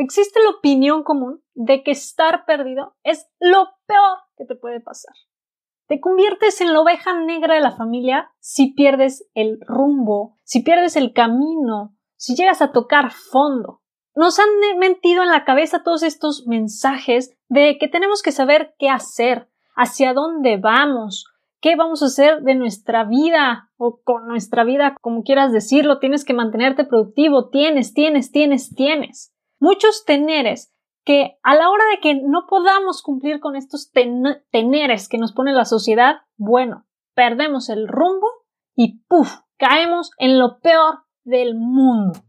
existe la opinión común de que estar perdido es lo peor que te puede pasar. Te conviertes en la oveja negra de la familia si pierdes el rumbo, si pierdes el camino, si llegas a tocar fondo. Nos han mentido en la cabeza todos estos mensajes de que tenemos que saber qué hacer, hacia dónde vamos, qué vamos a hacer de nuestra vida o con nuestra vida, como quieras decirlo, tienes que mantenerte productivo, tienes, tienes, tienes, tienes. Muchos teneres que a la hora de que no podamos cumplir con estos teneres que nos pone la sociedad, bueno, perdemos el rumbo y ¡puf! caemos en lo peor del mundo.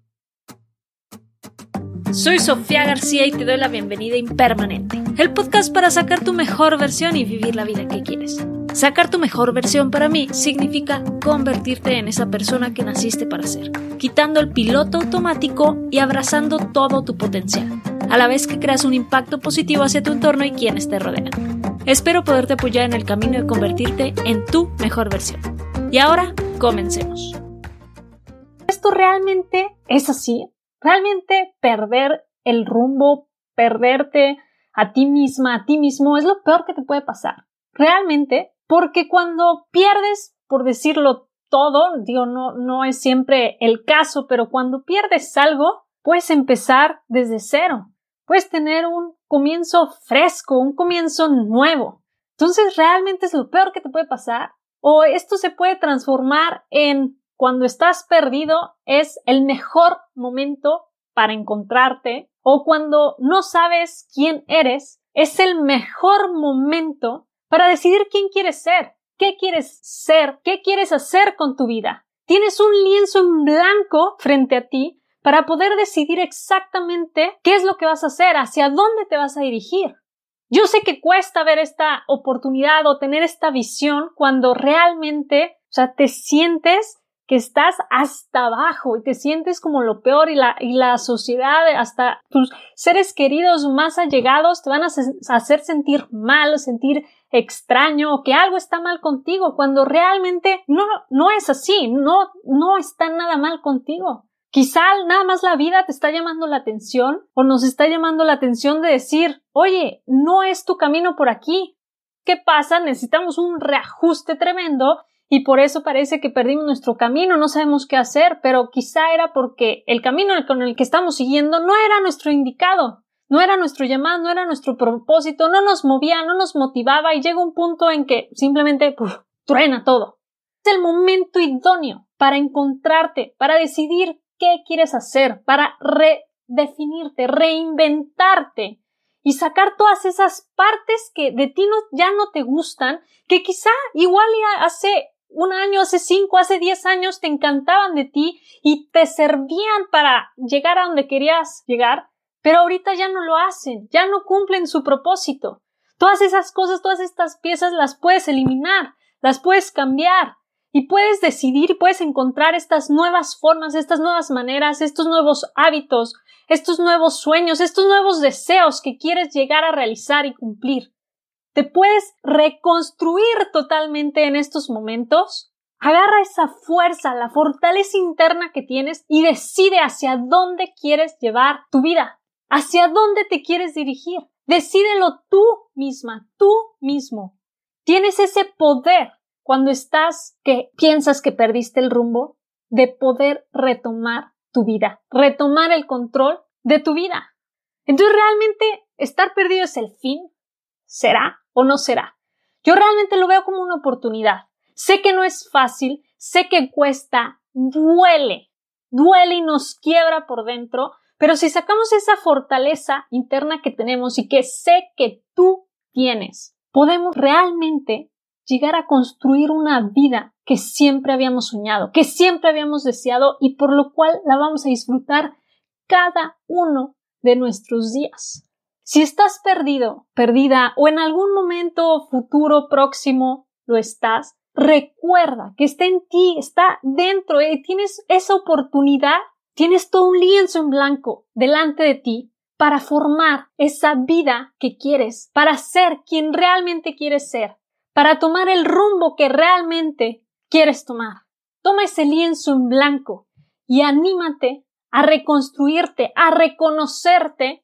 Soy Sofía García y te doy la bienvenida Impermanente, el podcast para sacar tu mejor versión y vivir la vida que quieres. Sacar tu mejor versión para mí significa convertirte en esa persona que naciste para ser, quitando el piloto automático y abrazando todo tu potencial, a la vez que creas un impacto positivo hacia tu entorno y quienes te rodean. Espero poderte apoyar en el camino de convertirte en tu mejor versión. Y ahora, comencemos. ¿Esto realmente es así? ¿Realmente perder el rumbo, perderte a ti misma, a ti mismo, es lo peor que te puede pasar? Realmente porque cuando pierdes, por decirlo todo, digo, no, no es siempre el caso, pero cuando pierdes algo, puedes empezar desde cero. Puedes tener un comienzo fresco, un comienzo nuevo. Entonces, ¿realmente es lo peor que te puede pasar? ¿O esto se puede transformar en cuando estás perdido es el mejor momento para encontrarte? ¿O cuando no sabes quién eres es el mejor momento para decidir quién quieres ser, qué quieres ser, qué quieres hacer con tu vida. Tienes un lienzo en blanco frente a ti para poder decidir exactamente qué es lo que vas a hacer, hacia dónde te vas a dirigir. Yo sé que cuesta ver esta oportunidad o tener esta visión cuando realmente, o sea, te sientes que estás hasta abajo y te sientes como lo peor y la, y la sociedad, hasta tus seres queridos más allegados te van a hacer sentir mal, sentir extraño o que algo está mal contigo cuando realmente no, no es así, no, no está nada mal contigo. Quizá nada más la vida te está llamando la atención o nos está llamando la atención de decir, oye, no es tu camino por aquí. ¿Qué pasa? Necesitamos un reajuste tremendo y por eso parece que perdimos nuestro camino, no sabemos qué hacer, pero quizá era porque el camino con el que estamos siguiendo no era nuestro indicado, no era nuestro llamado, no era nuestro propósito, no nos movía, no nos motivaba y llega un punto en que simplemente truena todo. Es el momento idóneo para encontrarte, para decidir qué quieres hacer, para redefinirte, reinventarte y sacar todas esas partes que de ti ya no te gustan, que quizá igual hace un año, hace cinco, hace diez años te encantaban de ti y te servían para llegar a donde querías llegar, pero ahorita ya no lo hacen, ya no cumplen su propósito. Todas esas cosas, todas estas piezas las puedes eliminar, las puedes cambiar y puedes decidir puedes encontrar estas nuevas formas, estas nuevas maneras, estos nuevos hábitos, estos nuevos sueños, estos nuevos deseos que quieres llegar a realizar y cumplir te puedes reconstruir totalmente en estos momentos. Agarra esa fuerza, la fortaleza interna que tienes y decide hacia dónde quieres llevar tu vida, hacia dónde te quieres dirigir. Decídelo tú misma, tú mismo. Tienes ese poder cuando estás que piensas que perdiste el rumbo de poder retomar tu vida, retomar el control de tu vida. Entonces realmente estar perdido es el fin, será o no será. Yo realmente lo veo como una oportunidad. Sé que no es fácil, sé que cuesta, duele, duele y nos quiebra por dentro, pero si sacamos esa fortaleza interna que tenemos y que sé que tú tienes, podemos realmente llegar a construir una vida que siempre habíamos soñado, que siempre habíamos deseado y por lo cual la vamos a disfrutar cada uno de nuestros días. Si estás perdido, perdida o en algún momento futuro próximo lo estás, recuerda que está en ti, está dentro, eh, tienes esa oportunidad, tienes todo un lienzo en blanco delante de ti para formar esa vida que quieres, para ser quien realmente quieres ser, para tomar el rumbo que realmente quieres tomar. Toma ese lienzo en blanco y anímate a reconstruirte, a reconocerte